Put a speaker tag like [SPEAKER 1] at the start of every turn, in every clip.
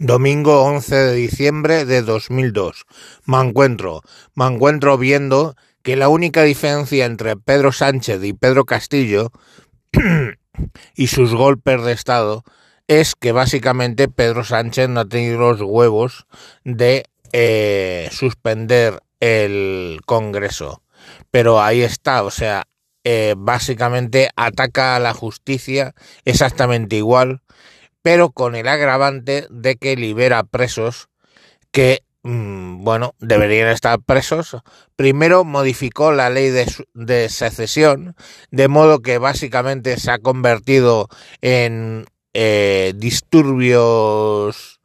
[SPEAKER 1] Domingo 11 de diciembre de 2002. Me encuentro, me encuentro viendo que la única diferencia entre Pedro Sánchez y Pedro Castillo y sus golpes de Estado es que básicamente Pedro Sánchez no ha tenido los huevos de eh, suspender el Congreso. Pero ahí está, o sea, eh, básicamente ataca a la justicia exactamente igual pero con el agravante de que libera presos que, mm, bueno, deberían estar presos. Primero modificó la ley de, secesión, de modo que básicamente se ha convertido en eh, disturbios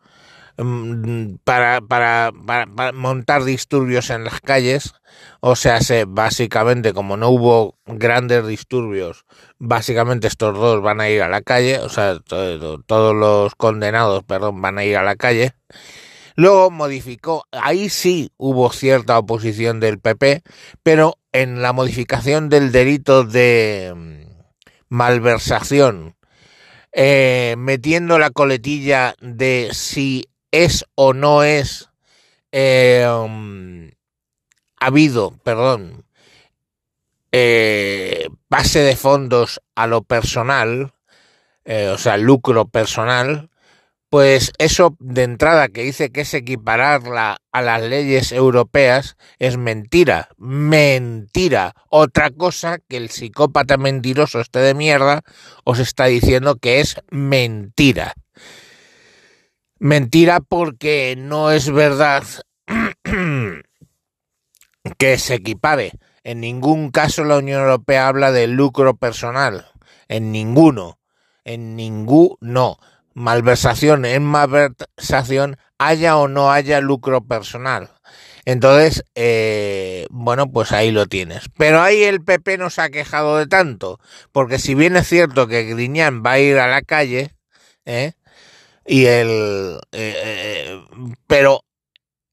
[SPEAKER 1] Mm, para, para, para, montar disturbios en las calles. O sea, se, básicamente, como no hubo grandes disturbios, básicamente estos dos van a ir a la calle, o sea, todos los condenados, perdón, van a ir a la calle. Luego modificó, ahí sí hubo cierta oposición del PP, pero en la modificación del delito de mm, malversación, eh, metiendo la coletilla de si es o no es eh, habido, perdón, eh, pase de fondos a lo personal, eh, o sea, lucro personal, pues eso de entrada que dice que es equipararla a las leyes europeas es mentira, mentira. Otra cosa que el psicópata mentiroso este de mierda os está diciendo que es mentira. Mentira porque no es verdad que se equipare. En ningún caso la Unión Europea habla de lucro personal. En ninguno. En ninguno. Malversación en malversación haya o no haya lucro personal. Entonces, eh, bueno, pues ahí lo tienes. Pero ahí el PP no se ha quejado de tanto, porque si bien es cierto que Griñán va a ir a la calle, ¿eh? Y el eh, eh, pero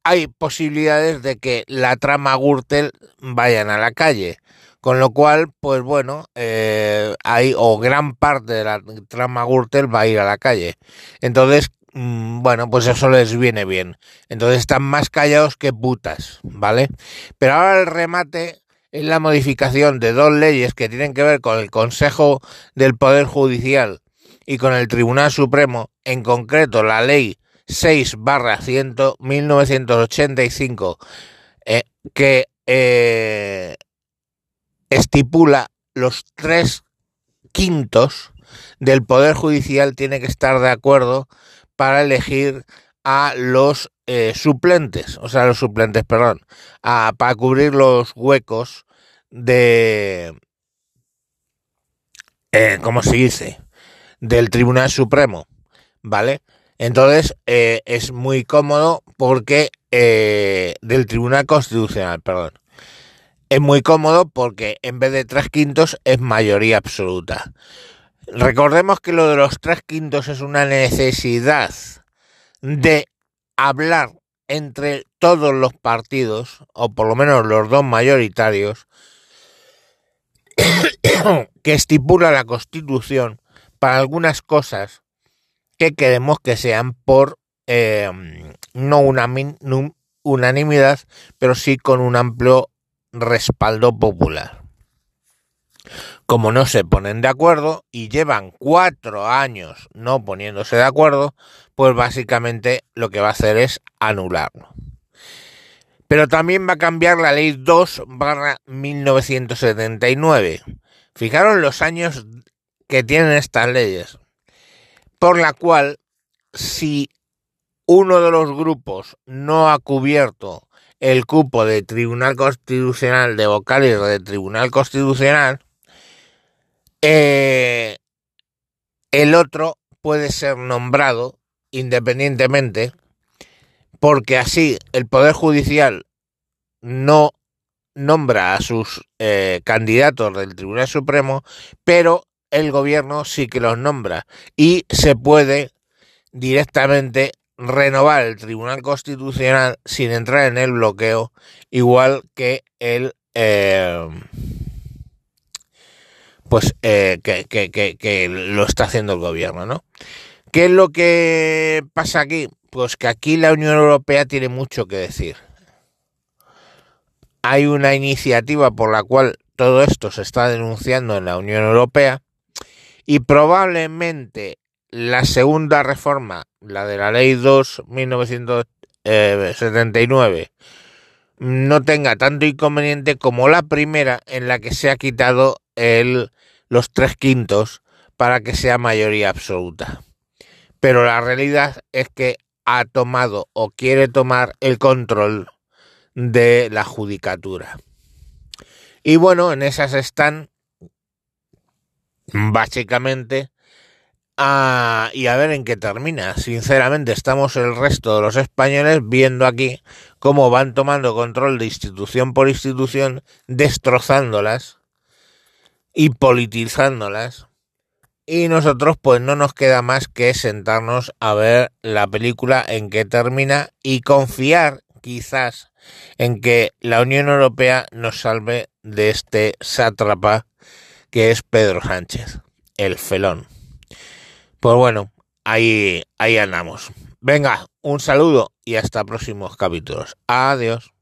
[SPEAKER 1] hay posibilidades de que la trama Gürtel vayan a la calle. Con lo cual pues bueno eh, hay o gran parte de la trama Gürtel va a ir a la calle. Entonces mm, bueno pues eso les viene bien. Entonces están más callados que putas vale pero ahora el remate es la modificación de dos leyes que tienen que ver con el Consejo del Poder Judicial y con el Tribunal Supremo, en concreto la Ley 6 barra 100 1985, eh, que eh, estipula los tres quintos del Poder Judicial tiene que estar de acuerdo para elegir a los eh, suplentes, o sea, los suplentes, perdón, para cubrir los huecos de, ¿cómo se dice? Del Tribunal Supremo, ¿vale? Entonces eh, es muy cómodo porque eh, del Tribunal Constitucional, perdón. Es muy cómodo porque en vez de tres quintos es mayoría absoluta. Recordemos que lo de los tres quintos es una necesidad de hablar entre todos los partidos, o por lo menos los dos mayoritarios, que estipula la Constitución para algunas cosas que queremos que sean por eh, no una unanimidad, pero sí con un amplio respaldo popular. Como no se ponen de acuerdo y llevan cuatro años no poniéndose de acuerdo, pues básicamente lo que va a hacer es anularlo. Pero también va a cambiar la ley 2 barra 1979. Fijaros los años que tienen estas leyes, por la cual si uno de los grupos no ha cubierto el cupo de Tribunal Constitucional, de vocales de Tribunal Constitucional, eh, el otro puede ser nombrado independientemente, porque así el Poder Judicial no nombra a sus eh, candidatos del Tribunal Supremo, pero el gobierno sí que los nombra y se puede directamente renovar el Tribunal Constitucional sin entrar en el bloqueo, igual que el eh, pues eh, que, que, que, que, lo está haciendo el gobierno, ¿no? ¿Qué es lo que pasa aquí? Pues que aquí la Unión Europea tiene mucho que decir. Hay una iniciativa por la cual todo esto se está denunciando en la Unión Europea y probablemente la segunda reforma, la de la Ley 2 1979, no tenga tanto inconveniente como la primera en la que se ha quitado el, los tres quintos para que sea mayoría absoluta. Pero la realidad es que ha tomado o quiere tomar el control de la judicatura. Y bueno, en esas están básicamente a, y a ver en qué termina. Sinceramente, estamos el resto de los españoles viendo aquí cómo van tomando control de institución por institución, destrozándolas y politizándolas. Y nosotros pues no nos queda más que sentarnos a ver la película en qué termina y confiar quizás en que la Unión Europea nos salve de este sátrapa que es Pedro Sánchez, el felón. Pues bueno, ahí, ahí andamos. Venga, un saludo y hasta próximos capítulos. Adiós.